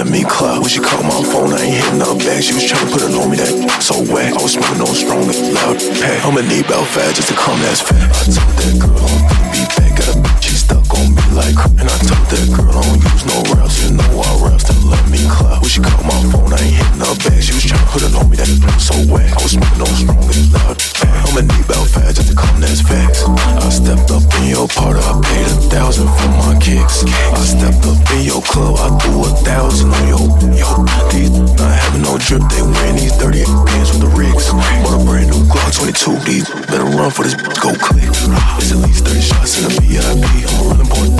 let me club. When she called my phone, I ain't hitting her back. She was trying to put it on me that so wet. I was smoking on strong and loud. Hey, I'ma need Belfast just to come as fast. I told that girl, I'll be back. Gotta like And I told that girl I don't use no raps You know I raps that let me clap When she called my phone, I ain't hitting her back. She was trying to put it on me, that is so wet. I was smoking on strong and loud. I'ma need about just to come, that's facts. I stepped up in your party, I paid a thousand for my kicks. I stepped up in your club, I threw a thousand on your Yo, these not having no drip, they wearing these dirty pants with the rigs Bought a brand new Glock 22, these better run for this, go click. It's at least 30 shots in the VIP, I'm a running point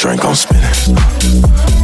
drink, I'm spinning.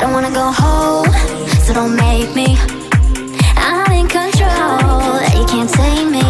I don't wanna go home, so don't make me. I'm in control, you can't take me.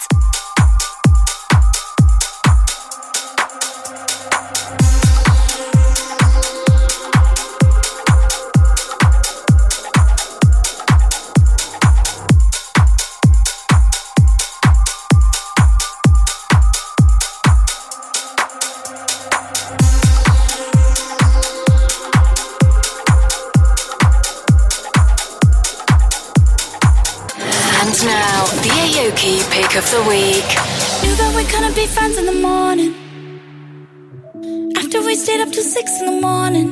Pick of the week. Knew that we couldn't be friends in the morning. After we stayed up till six in the morning,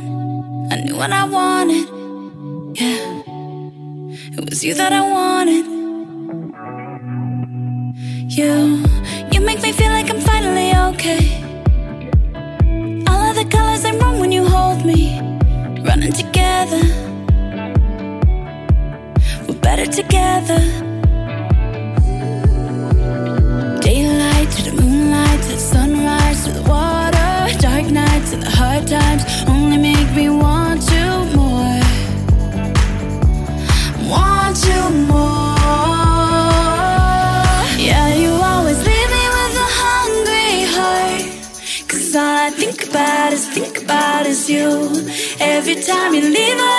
I knew what I wanted. Yeah, it was you that I wanted. You, you make me feel like I'm finally okay. All of the colors they run when you hold me, running together. We're better together. And the water, dark nights with the hard times only make me want you more. Want you more. Yeah, you always leave me with a hungry heart. Cause all I think about is, think about is you. Every time you leave, I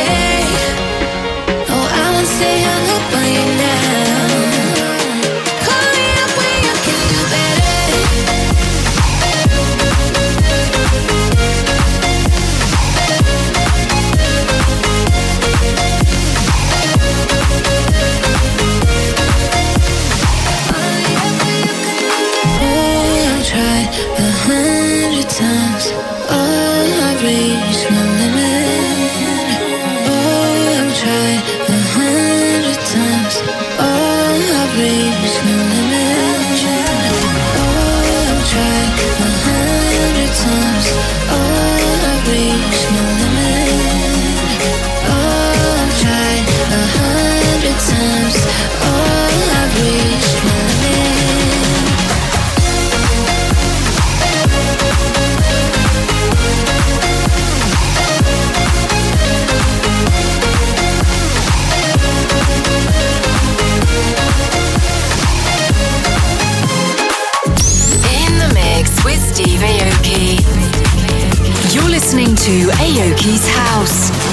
Mix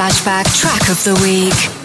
Flashback Track of the Week.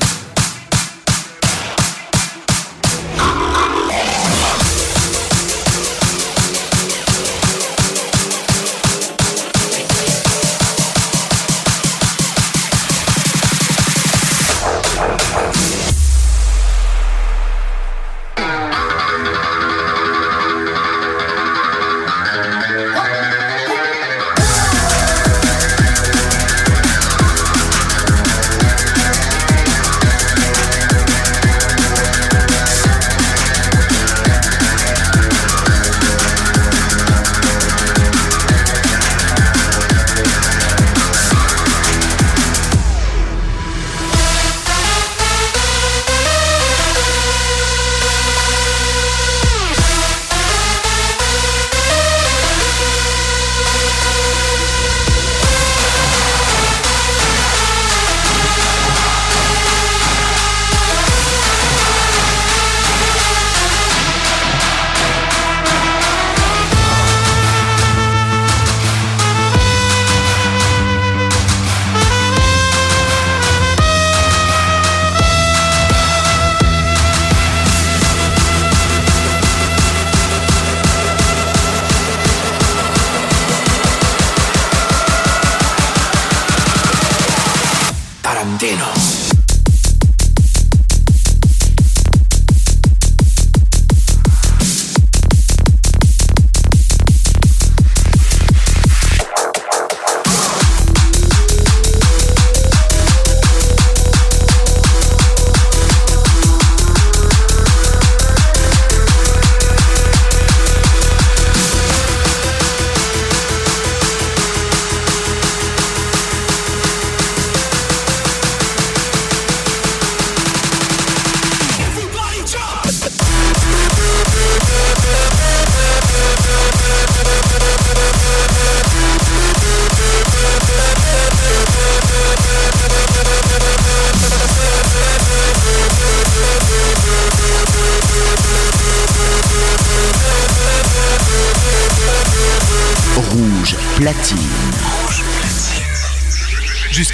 Andino.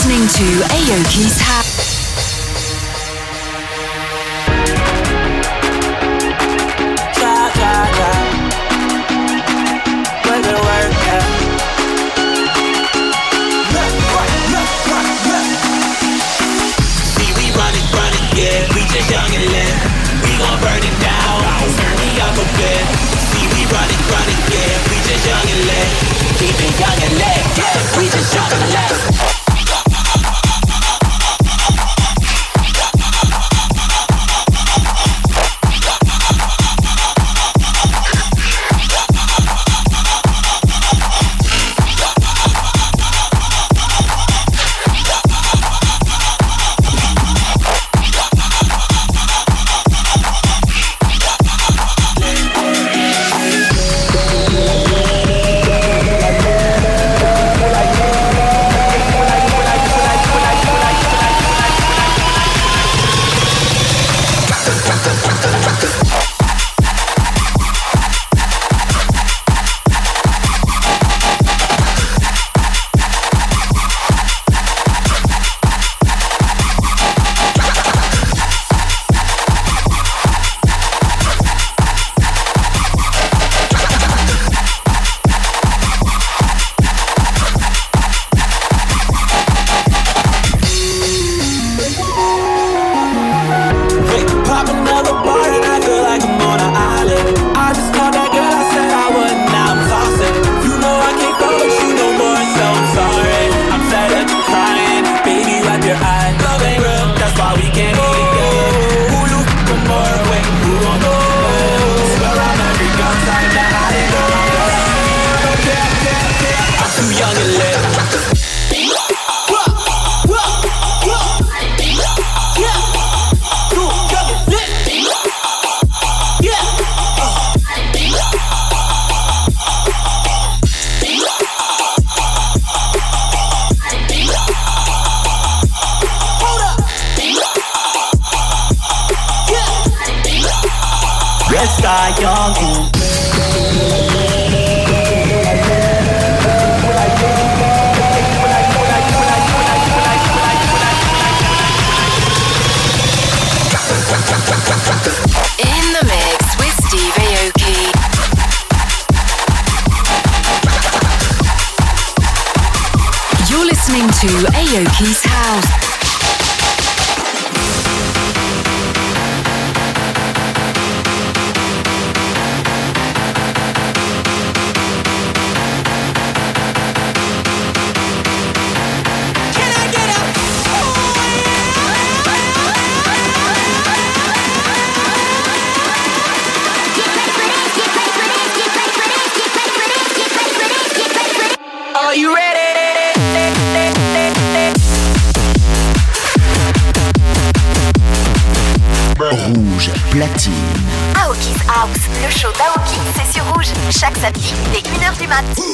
listening to Aoki's House. young and lit. We gon' burn it down. Turn me up a bit. See, we run it, yeah. We just young and lit. Keep it young and lit. Yeah. We just young and lit. Dès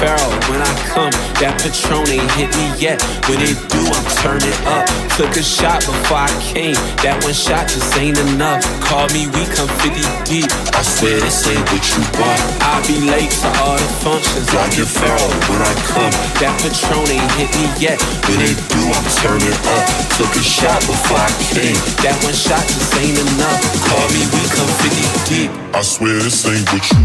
I feral when I come. That Patron ain't hit me yet. When it do, I'm turning up. Took a shot before I came. That one shot just ain't enough. Call me, we come 50 deep. I swear this ain't what you want. I'll be late to all the functions. Like get feral when I come. That Patron ain't hit me yet. When it do, I'm turning up. Took a shot before I came. That one shot just ain't enough. Call me, we come 50 deep. I swear this ain't what you.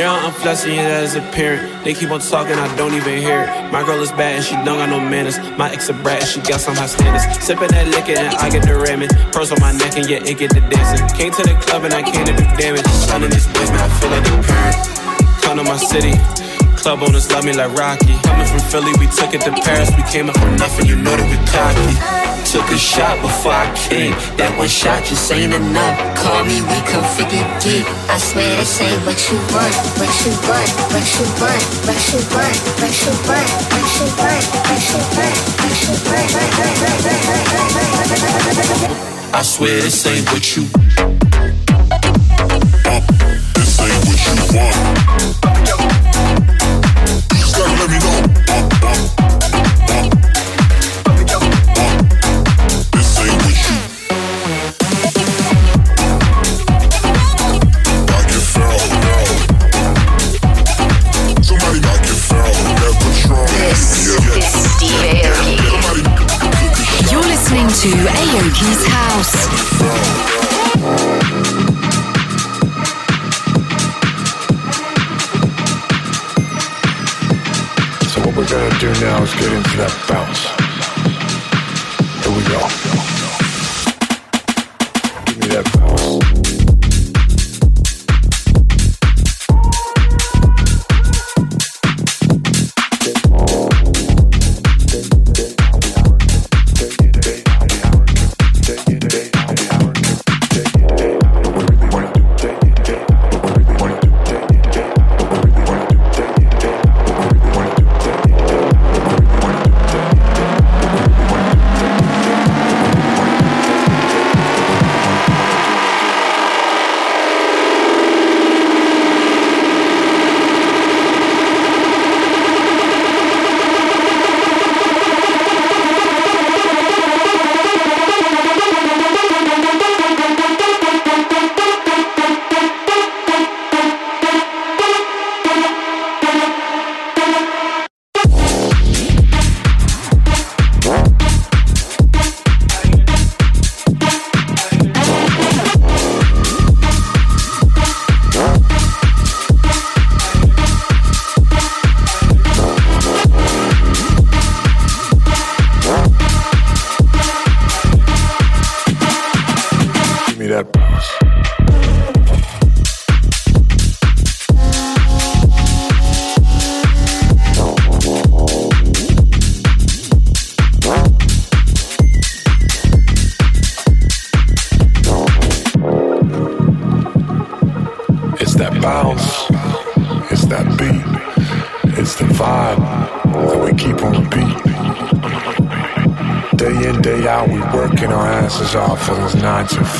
Now I'm flexing it as a parent. They keep on talking, I don't even hear it. My girl is bad and she don't got no manners. My ex a brat and she got some high standards. Sipping that liquor and I get the ramming. Pearls on my neck and yeah, it get the dancing. Came to the club and I came to do damage. Son in this bitch, man, I feel like a parent. Come to my city. Club owners love me like Rocky. Coming from Philly, we took it to Paris. We came up from nothing, you know that we cocky. Took a shot before I came. That one shot just ain't enough. Call me, we come 50 deep. I swear this ain't what you want, what you want, what you want, what you want, what you want, what you want, what you want, what you want. I swear this ain't what you. This ain't what you want. You get into that bounce.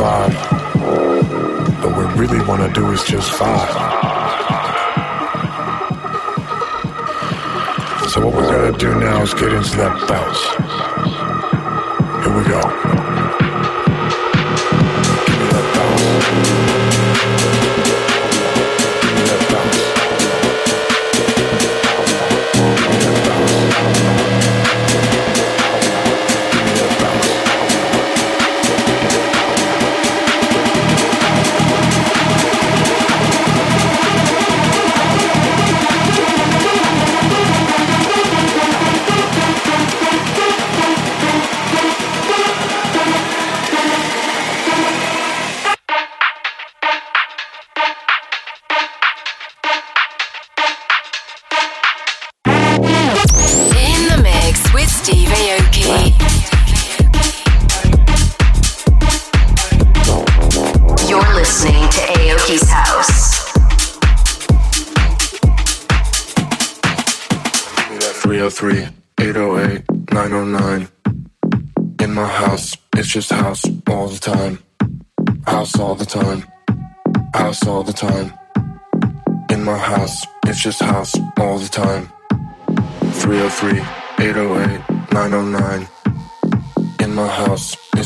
Five. But what we really want to do is just vibe. So what we're gonna do now is get into that bounce.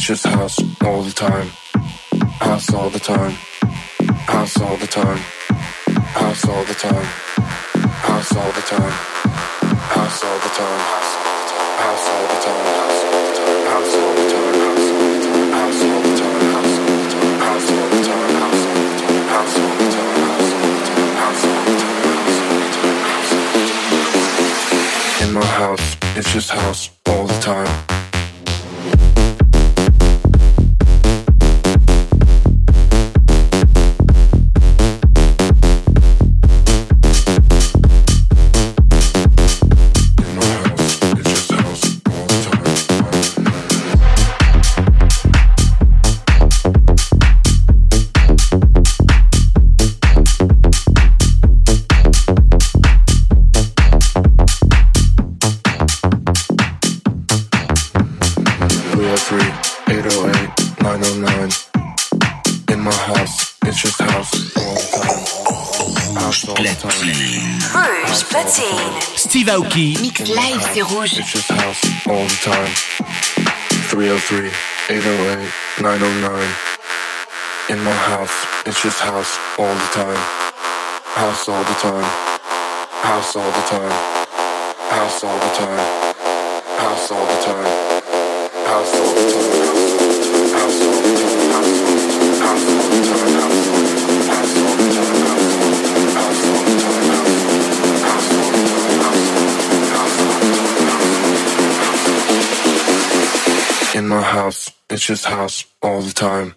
It's just house all the time. House all the time. House all the time. House all the time. House all the time. House all the time. House all the time. House all the time. House all the time. House all the time. House all the time. House all the time. In my house, it's just house all the time. Steve Aoki. Mix live, c'est rouge. It's just house all the time. 303 808 909. In my house, it's just house all the time. House all the time. House all the time. House all the time. House all the time. House all the time. In my house, it's just house all the time.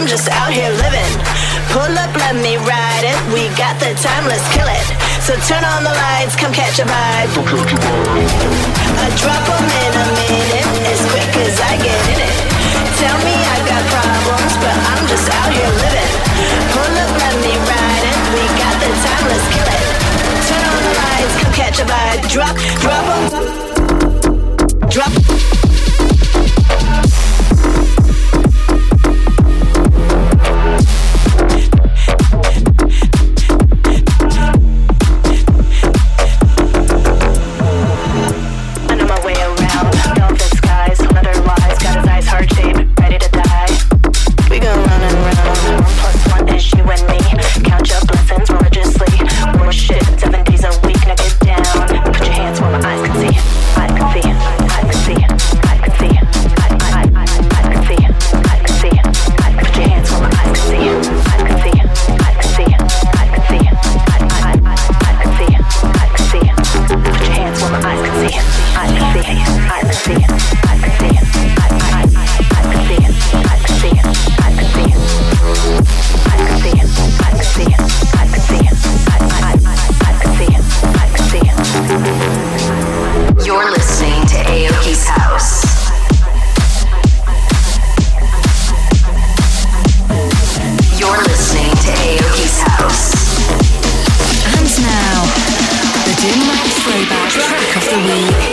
I'm just out here living. Pull up, let me ride it. We got the time, let's kill it. So turn on the lights, come catch a vibe. I drop them in a minute, as quick as I get in it. Tell me I got problems, but I'm just out here living. Pull up, let me ride it. We got the time, let's kill it. Turn on the lights, come catch a vibe. Drop, drop them. Drop. We. week.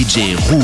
DJ Ru.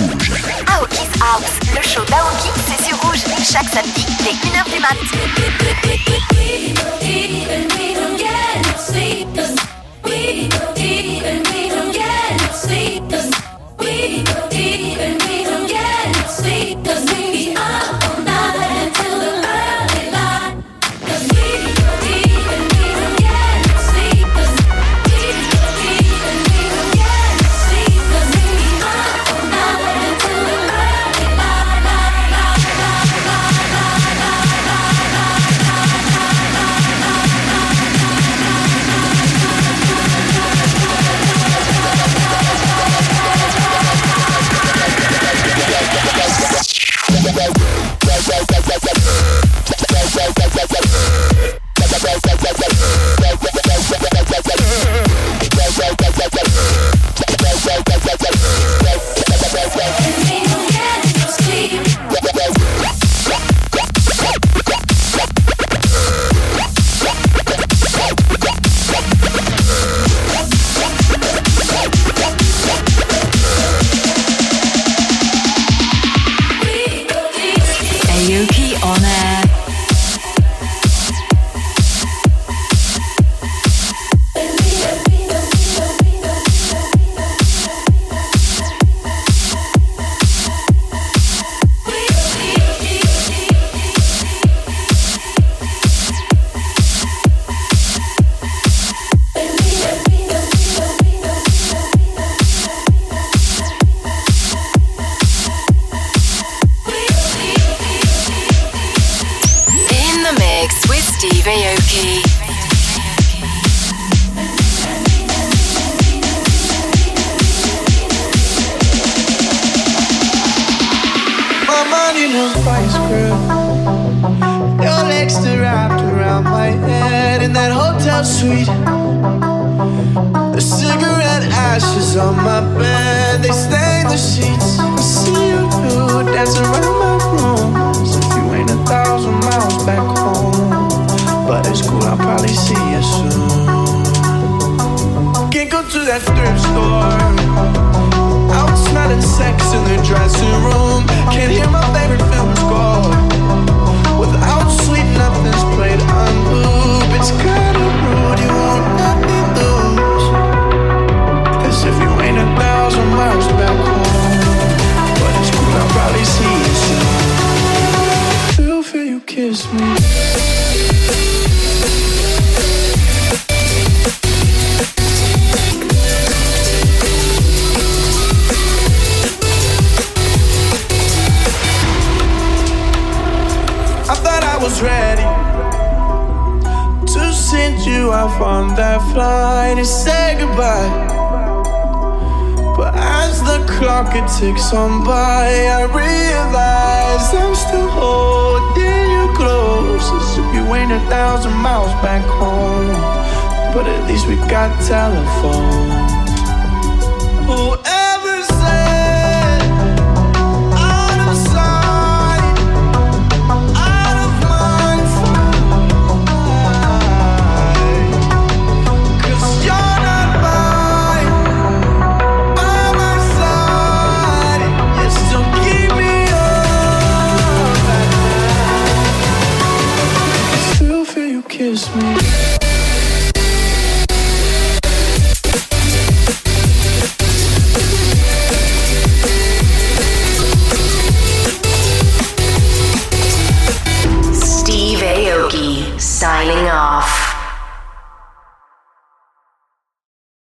Ticks on by, I realize I'm still holding you close. As if you ain't a thousand miles back home. But at least we got telephone.